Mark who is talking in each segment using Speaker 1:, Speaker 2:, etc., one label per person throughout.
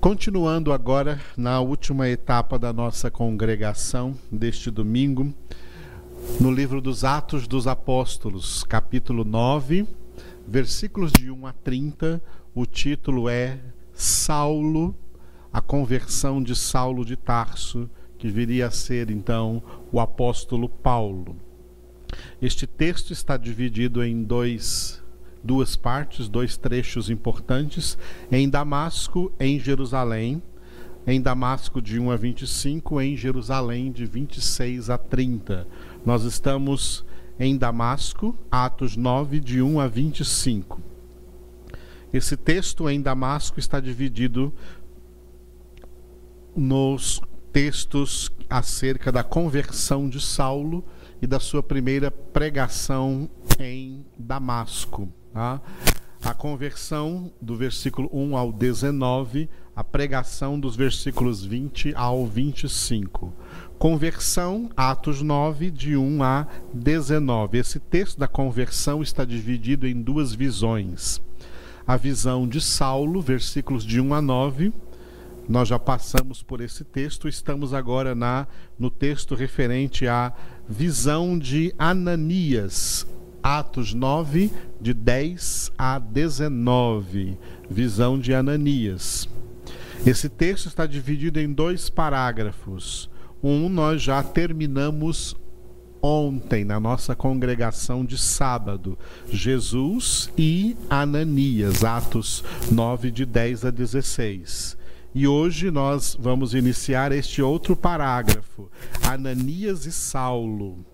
Speaker 1: Continuando agora na última etapa da nossa congregação deste domingo, no livro dos Atos dos Apóstolos, capítulo 9, versículos de 1 a 30, o título é Saulo, a conversão de Saulo de Tarso, que viria a ser então o apóstolo Paulo. Este texto está dividido em dois duas partes, dois trechos importantes, em Damasco, em Jerusalém, em Damasco de 1 a 25, em Jerusalém de 26 a 30. Nós estamos em Damasco, Atos 9, de 1 a 25. Esse texto em Damasco está dividido nos textos acerca da conversão de Saulo e da sua primeira pregação em Damasco. Tá? A conversão do versículo 1 ao 19, a pregação dos versículos 20 ao 25. Conversão, Atos 9, de 1 a 19. Esse texto da conversão está dividido em duas visões. A visão de Saulo, versículos de 1 a 9. Nós já passamos por esse texto, estamos agora na no texto referente à visão de Ananias, Atos 9, de 10 a 19, visão de Ananias. Esse texto está dividido em dois parágrafos. Um nós já terminamos ontem na nossa congregação de sábado, Jesus e Ananias, Atos 9, de 10 a 16. E hoje nós vamos iniciar este outro parágrafo, Ananias e Saulo.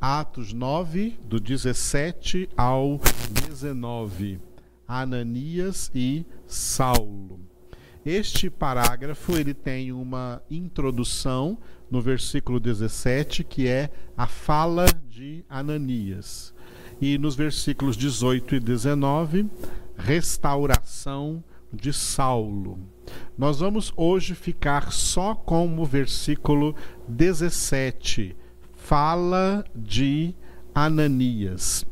Speaker 1: Atos 9, do 17 ao 19. Ananias e Saulo. Este parágrafo ele tem uma introdução no versículo 17, que é a fala de Ananias. E nos versículos 18 e 19, restauração de Saulo. Nós vamos hoje ficar só com o versículo 17, fala de Ananias.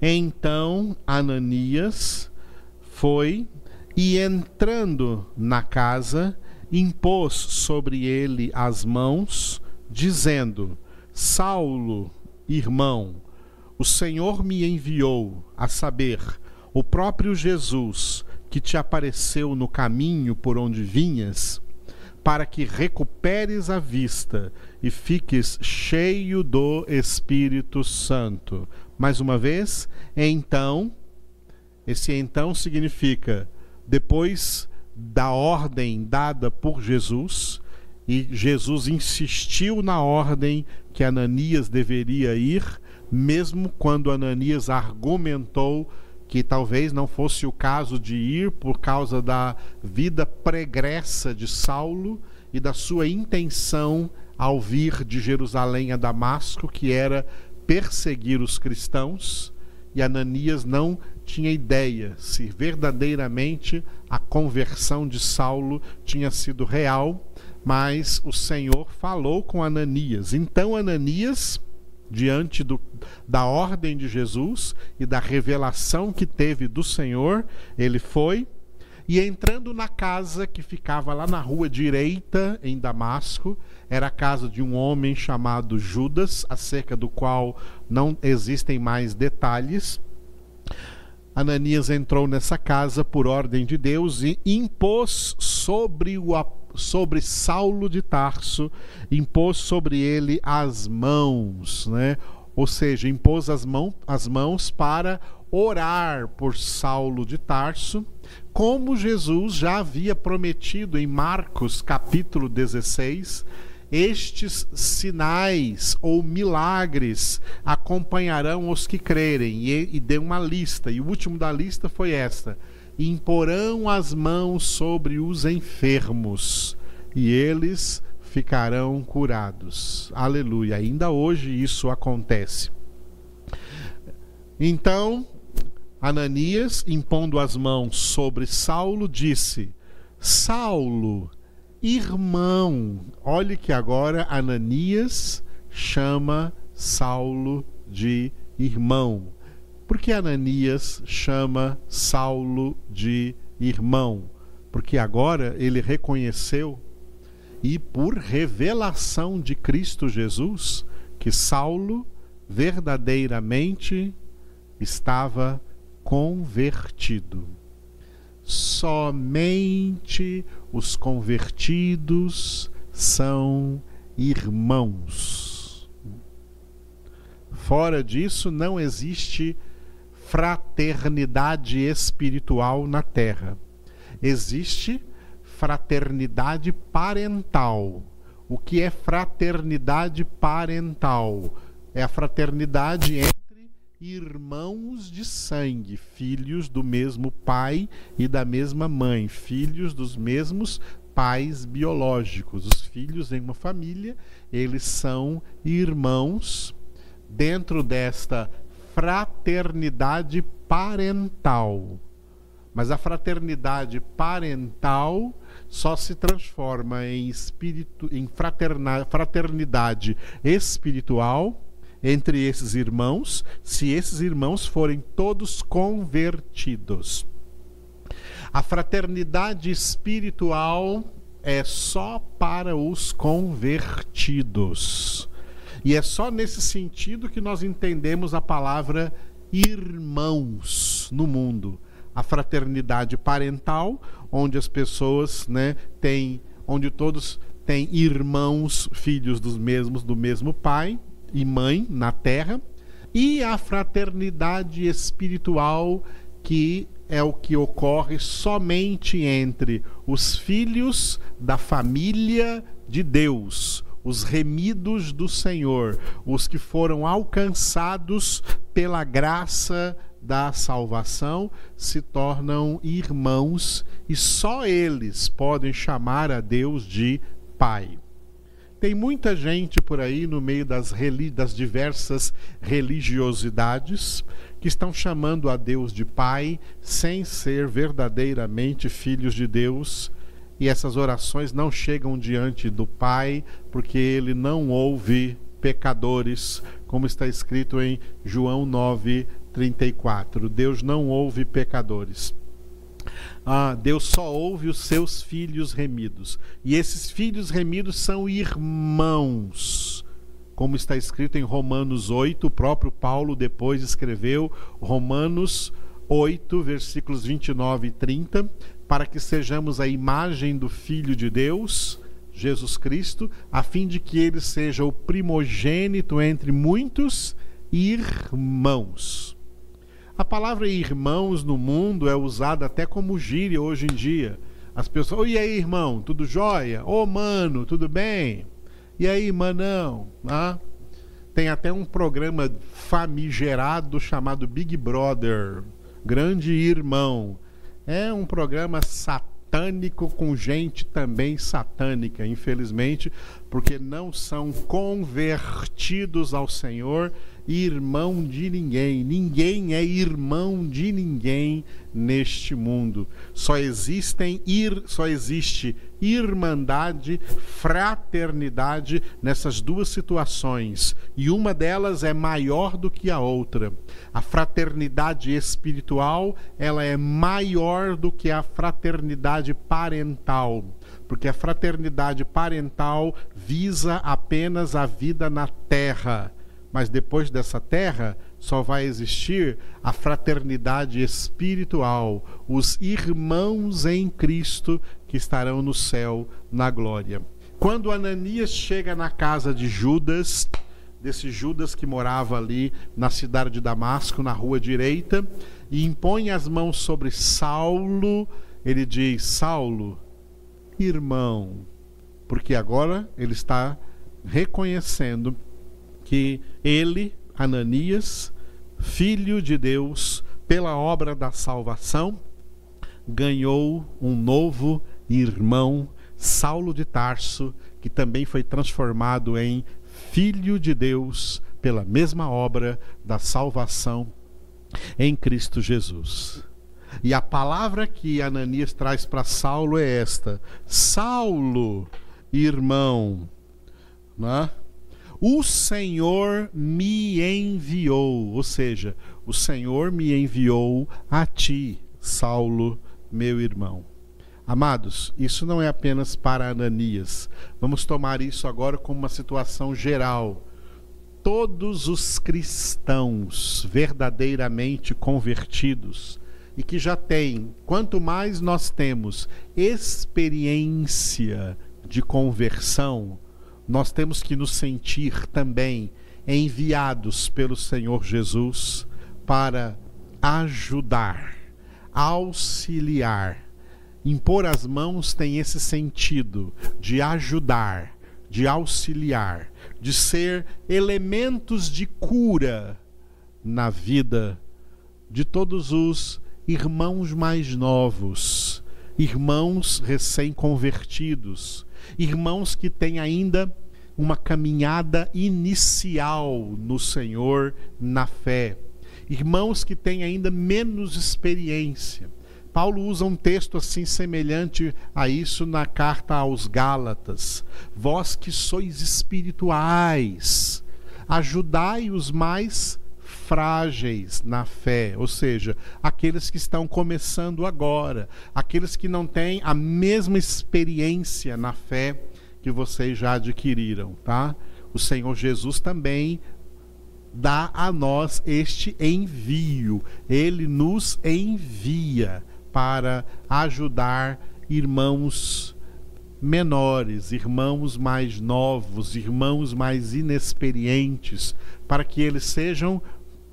Speaker 1: Então Ananias foi e entrando na casa, impôs sobre ele as mãos, dizendo: Saulo, irmão, o Senhor me enviou, a saber, o próprio Jesus, que te apareceu no caminho por onde vinhas, para que recuperes a vista e fiques cheio do Espírito Santo. Mais uma vez, então, esse então significa depois da ordem dada por Jesus, e Jesus insistiu na ordem que Ananias deveria ir, mesmo quando Ananias argumentou que talvez não fosse o caso de ir por causa da vida pregressa de Saulo e da sua intenção ao vir de Jerusalém a Damasco, que era perseguir os cristãos, e Ananias não tinha ideia se verdadeiramente a conversão de Saulo tinha sido real, mas o Senhor falou com Ananias. Então Ananias diante do, da ordem de Jesus e da revelação que teve do Senhor, ele foi e entrando na casa que ficava lá na rua direita em Damasco, era a casa de um homem chamado Judas, acerca do qual não existem mais detalhes. Ananias entrou nessa casa por ordem de Deus e impôs sobre o apóstolo sobre Saulo de Tarso, impôs sobre ele as mãos, né? ou seja, impôs as, mão, as mãos para orar por Saulo de Tarso, como Jesus já havia prometido em Marcos capítulo 16. Estes sinais ou milagres acompanharão os que crerem, e, e deu uma lista, e o último da lista foi esta: imporão as mãos sobre os enfermos e eles ficarão curados. Aleluia. Ainda hoje isso acontece. Então, Ananias, impondo as mãos sobre Saulo, disse: Saulo, irmão. Olhe que agora Ananias chama Saulo de irmão. Que Ananias chama Saulo de irmão? porque agora ele reconheceu e por revelação de Cristo Jesus que Saulo verdadeiramente estava convertido. Somente os convertidos são irmãos. Fora disso, não existe fraternidade espiritual na terra. Existe fraternidade parental. O que é fraternidade parental? É a fraternidade entre irmãos de sangue, filhos do mesmo pai e da mesma mãe, filhos dos mesmos pais biológicos. Os filhos em uma família, eles são irmãos dentro desta fraternidade parental. Mas a fraternidade parental só se transforma em espírito, em fraternidade espiritual entre esses irmãos, se esses irmãos forem todos convertidos. A fraternidade espiritual é só para os convertidos. E é só nesse sentido que nós entendemos a palavra irmãos no mundo. A fraternidade parental, onde as pessoas, né, têm, onde todos têm irmãos, filhos dos mesmos do mesmo pai e mãe na terra, e a fraternidade espiritual que é o que ocorre somente entre os filhos da família de Deus, os remidos do Senhor, os que foram alcançados pela graça da salvação, se tornam irmãos e só eles podem chamar a Deus de Pai. Tem muita gente por aí no meio das, das diversas religiosidades que estão chamando a Deus de Pai sem ser verdadeiramente filhos de Deus. E essas orações não chegam diante do Pai, porque ele não ouve pecadores, como está escrito em João 9, 34. Deus não ouve pecadores. Ah, Deus só ouve os seus filhos remidos. E esses filhos remidos são irmãos como está escrito em Romanos 8, o próprio Paulo depois escreveu Romanos 8, versículos 29 e 30, para que sejamos a imagem do Filho de Deus, Jesus Cristo, a fim de que ele seja o primogênito entre muitos irmãos. A palavra irmãos no mundo é usada até como gíria hoje em dia. As pessoas, e aí, irmão, tudo jóia? Ô, mano, tudo bem? E aí, manão? Ah, tem até um programa famigerado chamado Big Brother, Grande Irmão. É um programa satânico com gente também satânica, infelizmente, porque não são convertidos ao Senhor irmão de ninguém. Ninguém é irmão de ninguém neste mundo. Só existem ir, só existe irmandade, fraternidade nessas duas situações, e uma delas é maior do que a outra. A fraternidade espiritual, ela é maior do que a fraternidade parental, porque a fraternidade parental visa apenas a vida na terra mas depois dessa terra só vai existir a fraternidade espiritual, os irmãos em Cristo que estarão no céu na glória. Quando Ananias chega na casa de Judas, desse Judas que morava ali na cidade de Damasco, na rua direita, e impõe as mãos sobre Saulo, ele diz: Saulo, irmão, porque agora ele está reconhecendo que ele, Ananias, filho de Deus, pela obra da salvação, ganhou um novo irmão, Saulo de Tarso, que também foi transformado em filho de Deus pela mesma obra da salvação em Cristo Jesus. E a palavra que Ananias traz para Saulo é esta: Saulo, irmão, né? O Senhor me enviou, ou seja, o Senhor me enviou a ti, Saulo, meu irmão. Amados, isso não é apenas para Ananias. Vamos tomar isso agora como uma situação geral. Todos os cristãos verdadeiramente convertidos e que já têm, quanto mais nós temos experiência de conversão, nós temos que nos sentir também enviados pelo Senhor Jesus para ajudar, auxiliar. Impor as mãos tem esse sentido de ajudar, de auxiliar, de ser elementos de cura na vida de todos os irmãos mais novos, irmãos recém-convertidos, irmãos que têm ainda uma caminhada inicial no Senhor na fé, irmãos que têm ainda menos experiência. Paulo usa um texto assim semelhante a isso na carta aos Gálatas. Vós que sois espirituais, ajudai os mais frágeis na fé, ou seja, aqueles que estão começando agora, aqueles que não têm a mesma experiência na fé que vocês já adquiriram, tá? O Senhor Jesus também dá a nós este envio. Ele nos envia para ajudar irmãos menores, irmãos mais novos, irmãos mais inexperientes, para que eles sejam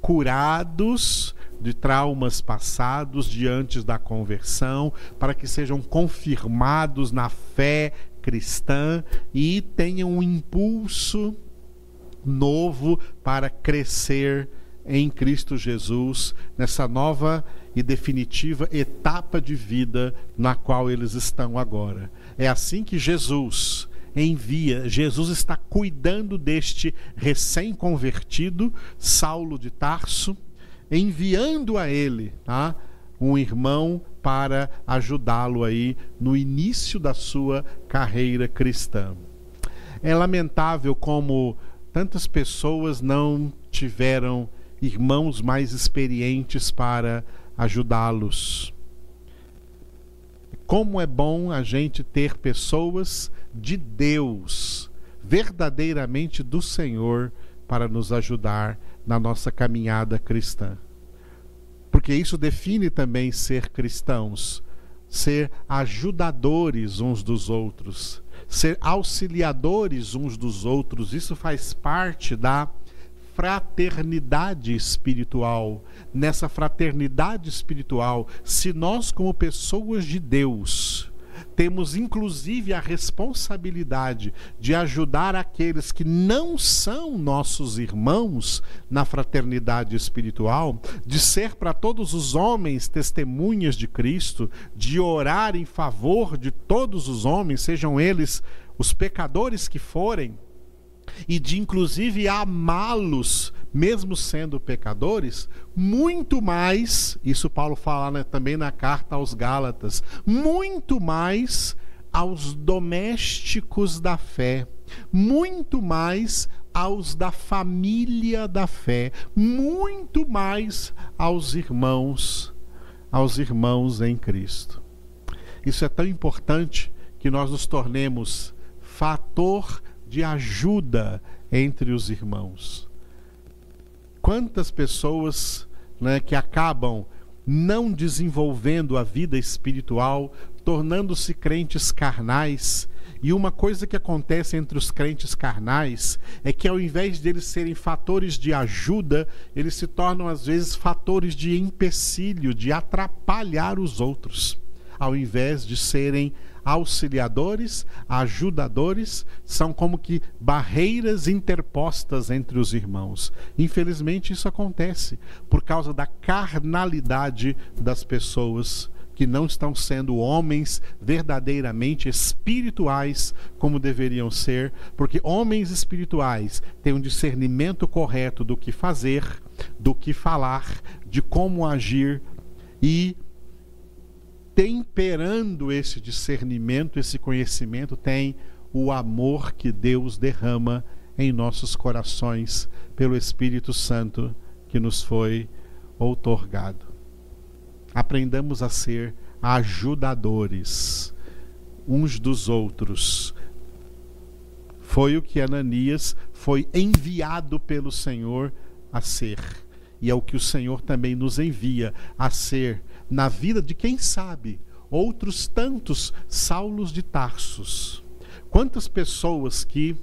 Speaker 1: curados de traumas passados diante da conversão, para que sejam confirmados na fé cristã e tenham um impulso novo para crescer em Cristo Jesus nessa nova e definitiva etapa de vida na qual eles estão agora. É assim que Jesus envia, Jesus está cuidando deste recém-convertido, Saulo de Tarso, enviando a ele tá, um irmão para ajudá-lo aí no início da sua carreira cristã. É lamentável como tantas pessoas não tiveram irmãos mais experientes para ajudá-los. Como é bom a gente ter pessoas de Deus, verdadeiramente do Senhor, para nos ajudar na nossa caminhada cristã. Porque isso define também ser cristãos, ser ajudadores uns dos outros, ser auxiliadores uns dos outros. Isso faz parte da fraternidade espiritual. Nessa fraternidade espiritual, se nós, como pessoas de Deus, temos inclusive a responsabilidade de ajudar aqueles que não são nossos irmãos na fraternidade espiritual, de ser para todos os homens testemunhas de Cristo, de orar em favor de todos os homens, sejam eles os pecadores que forem, e de inclusive amá-los, mesmo sendo pecadores, muito mais, isso Paulo fala né, também na carta aos Gálatas, muito mais aos domésticos da fé, muito mais aos da família da fé, muito mais aos irmãos, aos irmãos em Cristo. Isso é tão importante que nós nos tornemos fator de ajuda entre os irmãos. Quantas pessoas né, que acabam não desenvolvendo a vida espiritual, tornando-se crentes carnais. E uma coisa que acontece entre os crentes carnais é que, ao invés deles serem fatores de ajuda, eles se tornam, às vezes, fatores de empecilho, de atrapalhar os outros, ao invés de serem auxiliadores, ajudadores, são como que barreiras interpostas entre os irmãos. Infelizmente, isso acontece por causa da carnalidade das pessoas que não estão sendo homens verdadeiramente espirituais como deveriam ser, porque homens espirituais têm um discernimento correto do que fazer, do que falar, de como agir e temperando esse discernimento, esse conhecimento, tem o amor que Deus derrama em nossos corações pelo Espírito Santo que nos foi outorgado. Aprendamos a ser ajudadores uns dos outros. Foi o que Ananias foi enviado pelo Senhor a ser. E é o que o Senhor também nos envia a ser na vida de quem sabe outros tantos Saulos de Tarsos. Quantas pessoas que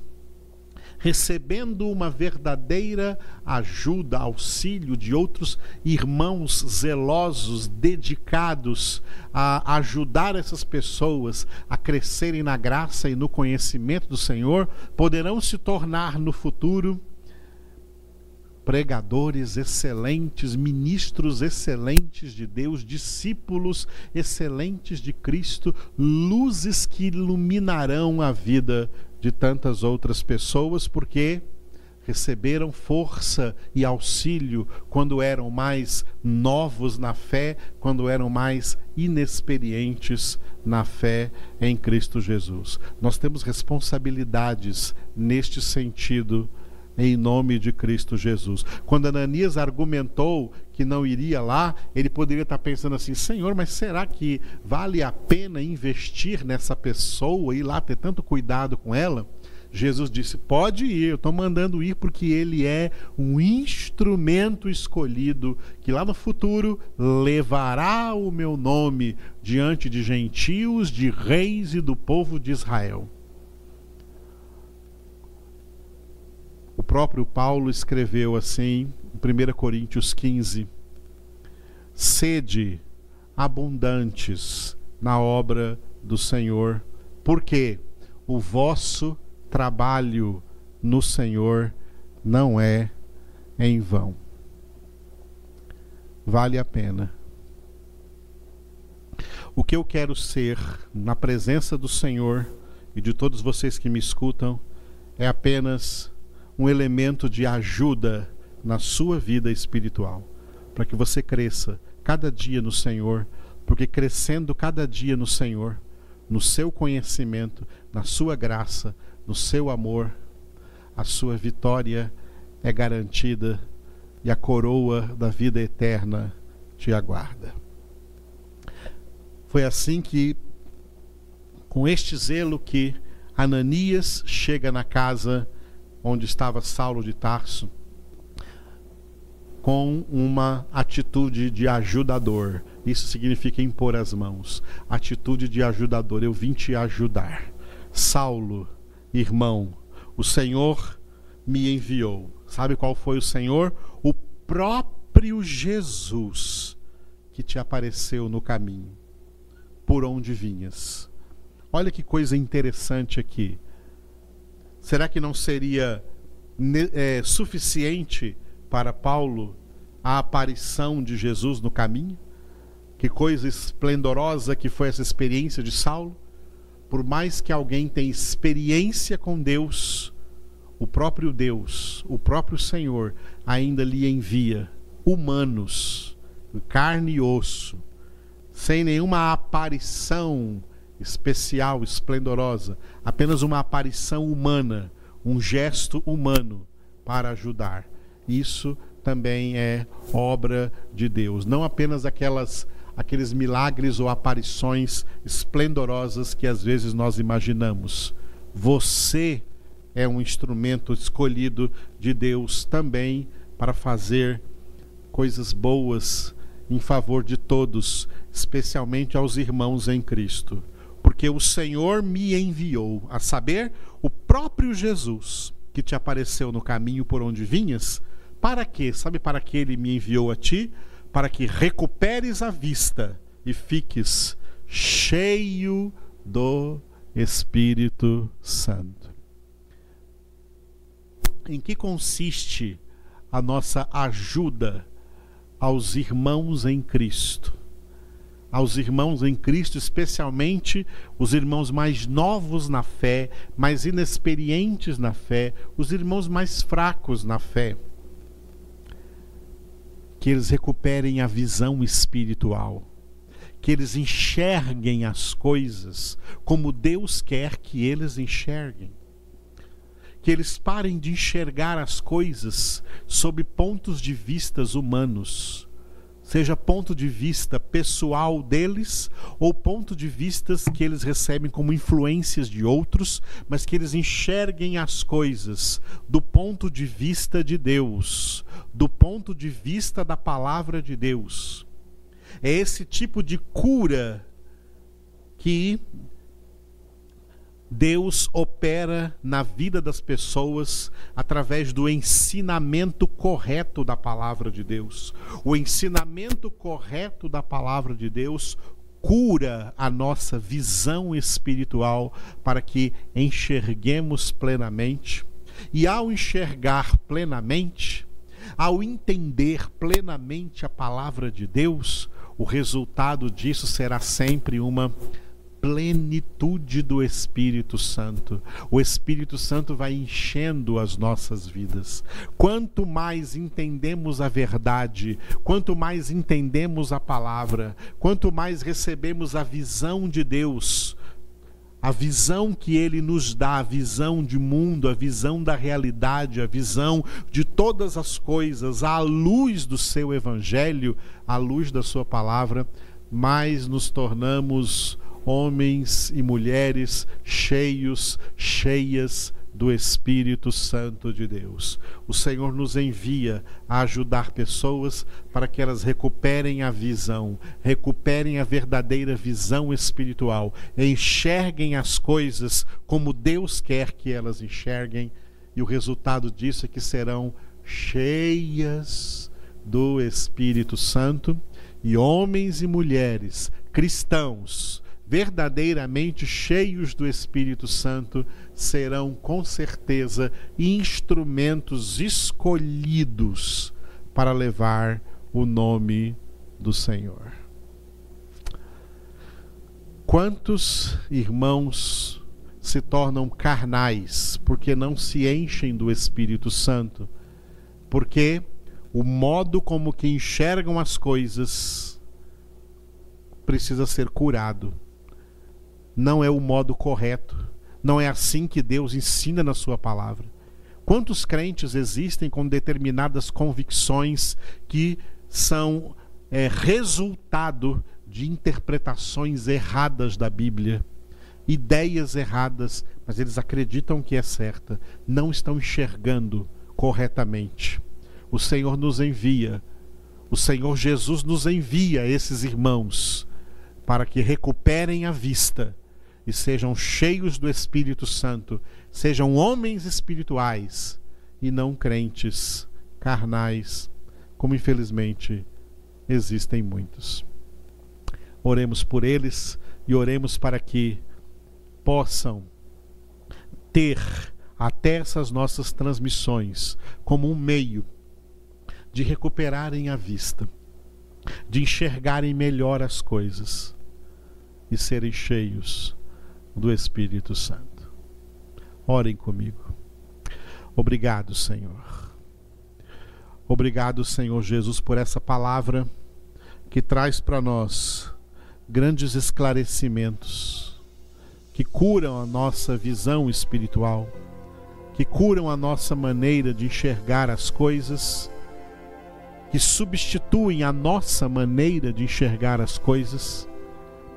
Speaker 1: recebendo uma verdadeira ajuda, auxílio de outros irmãos zelosos, dedicados a ajudar essas pessoas a crescerem na graça e no conhecimento do Senhor, poderão se tornar no futuro pregadores excelentes, ministros excelentes de Deus, discípulos excelentes de Cristo, luzes que iluminarão a vida de tantas outras pessoas, porque receberam força e auxílio quando eram mais novos na fé, quando eram mais inexperientes na fé em Cristo Jesus. Nós temos responsabilidades neste sentido em nome de Cristo Jesus. Quando Ananias argumentou que não iria lá, ele poderia estar pensando assim: Senhor, mas será que vale a pena investir nessa pessoa e lá ter tanto cuidado com ela? Jesus disse: Pode ir, eu estou mandando ir porque ele é um instrumento escolhido que lá no futuro levará o meu nome diante de gentios, de reis e do povo de Israel. O próprio Paulo escreveu assim, em 1 Coríntios 15: Sede abundantes na obra do Senhor, porque o vosso trabalho no Senhor não é em vão. Vale a pena. O que eu quero ser na presença do Senhor e de todos vocês que me escutam é apenas um elemento de ajuda na sua vida espiritual, para que você cresça cada dia no Senhor, porque crescendo cada dia no Senhor, no seu conhecimento, na sua graça, no seu amor, a sua vitória é garantida e a coroa da vida eterna te aguarda. Foi assim que, com este zelo, que Ananias chega na casa onde estava Saulo de Tarso, com uma atitude de ajudador. Isso significa impor as mãos. Atitude de ajudador. Eu vim te ajudar. Saulo, irmão, o Senhor me enviou. Sabe qual foi o Senhor? O próprio Jesus que te apareceu no caminho, por onde vinhas. Olha que coisa interessante aqui. Será que não seria é, suficiente para Paulo a aparição de Jesus no caminho? Que coisa esplendorosa que foi essa experiência de Saulo. Por mais que alguém tenha experiência com Deus, o próprio Deus, o próprio Senhor, ainda lhe envia humanos, carne e osso, sem nenhuma aparição especial, esplendorosa, apenas uma aparição humana, um gesto humano para ajudar. Isso também é obra de Deus, não apenas aquelas aqueles milagres ou aparições esplendorosas que às vezes nós imaginamos. Você é um instrumento escolhido de Deus também para fazer coisas boas em favor de todos, especialmente aos irmãos em Cristo porque o Senhor me enviou, a saber, o próprio Jesus que te apareceu no caminho por onde vinhas, para quê? Sabe para que ele me enviou a ti? Para que recuperes a vista e fiques cheio do Espírito Santo. Em que consiste a nossa ajuda aos irmãos em Cristo? Aos irmãos em Cristo, especialmente os irmãos mais novos na fé, mais inexperientes na fé, os irmãos mais fracos na fé. Que eles recuperem a visão espiritual, que eles enxerguem as coisas como Deus quer que eles enxerguem. Que eles parem de enxergar as coisas sob pontos de vistas humanos seja ponto de vista pessoal deles ou ponto de vistas que eles recebem como influências de outros, mas que eles enxerguem as coisas do ponto de vista de Deus, do ponto de vista da palavra de Deus. É esse tipo de cura que Deus opera na vida das pessoas através do ensinamento correto da palavra de Deus. O ensinamento correto da palavra de Deus cura a nossa visão espiritual para que enxerguemos plenamente. E ao enxergar plenamente, ao entender plenamente a palavra de Deus, o resultado disso será sempre uma plenitude do Espírito Santo. O Espírito Santo vai enchendo as nossas vidas. Quanto mais entendemos a verdade, quanto mais entendemos a palavra, quanto mais recebemos a visão de Deus, a visão que ele nos dá, a visão de mundo, a visão da realidade, a visão de todas as coisas, à luz do seu evangelho, à luz da sua palavra, mais nos tornamos homens e mulheres cheios, cheias do Espírito Santo de Deus. O Senhor nos envia a ajudar pessoas para que elas recuperem a visão, recuperem a verdadeira visão espiritual, enxerguem as coisas como Deus quer que elas enxerguem, e o resultado disso é que serão cheias do Espírito Santo e homens e mulheres cristãos verdadeiramente cheios do Espírito Santo serão com certeza instrumentos escolhidos para levar o nome do Senhor. Quantos irmãos se tornam carnais porque não se enchem do Espírito Santo? Porque o modo como que enxergam as coisas precisa ser curado não é o modo correto. Não é assim que Deus ensina na Sua palavra. Quantos crentes existem com determinadas convicções que são é, resultado de interpretações erradas da Bíblia? Ideias erradas, mas eles acreditam que é certa, não estão enxergando corretamente. O Senhor nos envia, o Senhor Jesus nos envia esses irmãos para que recuperem a vista e sejam cheios do Espírito Santo, sejam homens espirituais e não crentes carnais, como infelizmente existem muitos. Oremos por eles e oremos para que possam ter até essas nossas transmissões como um meio de recuperarem a vista, de enxergarem melhor as coisas e serem cheios do Espírito Santo. Orem comigo. Obrigado, Senhor. Obrigado, Senhor Jesus, por essa palavra que traz para nós grandes esclarecimentos, que curam a nossa visão espiritual, que curam a nossa maneira de enxergar as coisas, que substituem a nossa maneira de enxergar as coisas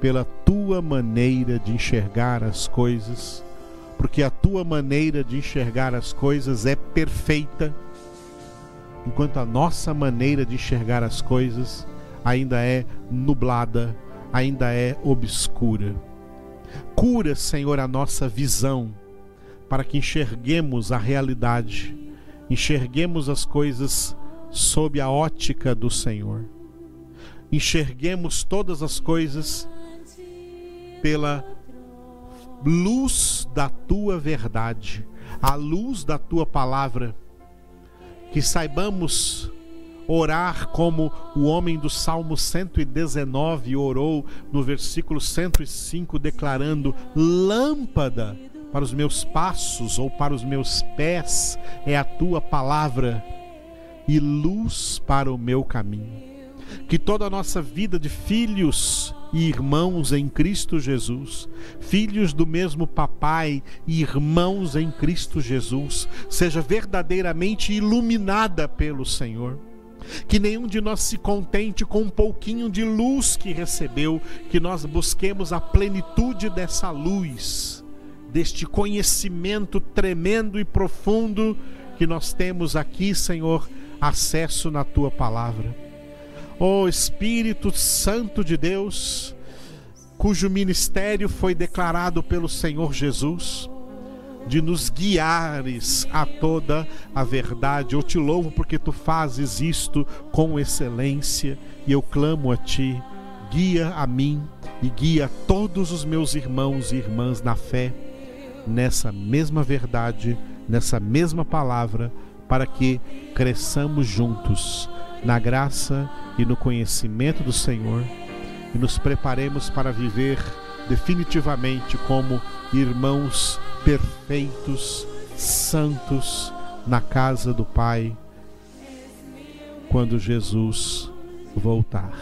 Speaker 1: pela tua maneira de enxergar as coisas, porque a tua maneira de enxergar as coisas é perfeita, enquanto a nossa maneira de enxergar as coisas ainda é nublada, ainda é obscura. Cura, Senhor, a nossa visão, para que enxerguemos a realidade, enxerguemos as coisas sob a ótica do Senhor. Enxerguemos todas as coisas pela luz da tua verdade, a luz da tua palavra, que saibamos orar como o homem do Salmo 119 orou no versículo 105, declarando: Lâmpada para os meus passos ou para os meus pés é a tua palavra e luz para o meu caminho. Que toda a nossa vida de filhos e irmãos em Cristo Jesus, filhos do mesmo papai e irmãos em Cristo Jesus, seja verdadeiramente iluminada pelo Senhor. Que nenhum de nós se contente com um pouquinho de luz que recebeu, que nós busquemos a plenitude dessa luz, deste conhecimento tremendo e profundo que nós temos aqui, Senhor, acesso na tua palavra. Ó Espírito Santo de Deus, cujo ministério foi declarado pelo Senhor Jesus, de nos guiares a toda a verdade. Eu te louvo porque tu fazes isto com excelência e eu clamo a ti. Guia a mim e guia todos os meus irmãos e irmãs na fé, nessa mesma verdade, nessa mesma palavra, para que cresçamos juntos na graça e no conhecimento do Senhor e nos preparemos para viver definitivamente como irmãos perfeitos, santos na casa do Pai quando Jesus voltar.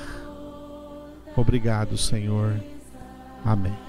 Speaker 1: Obrigado, Senhor. Amém.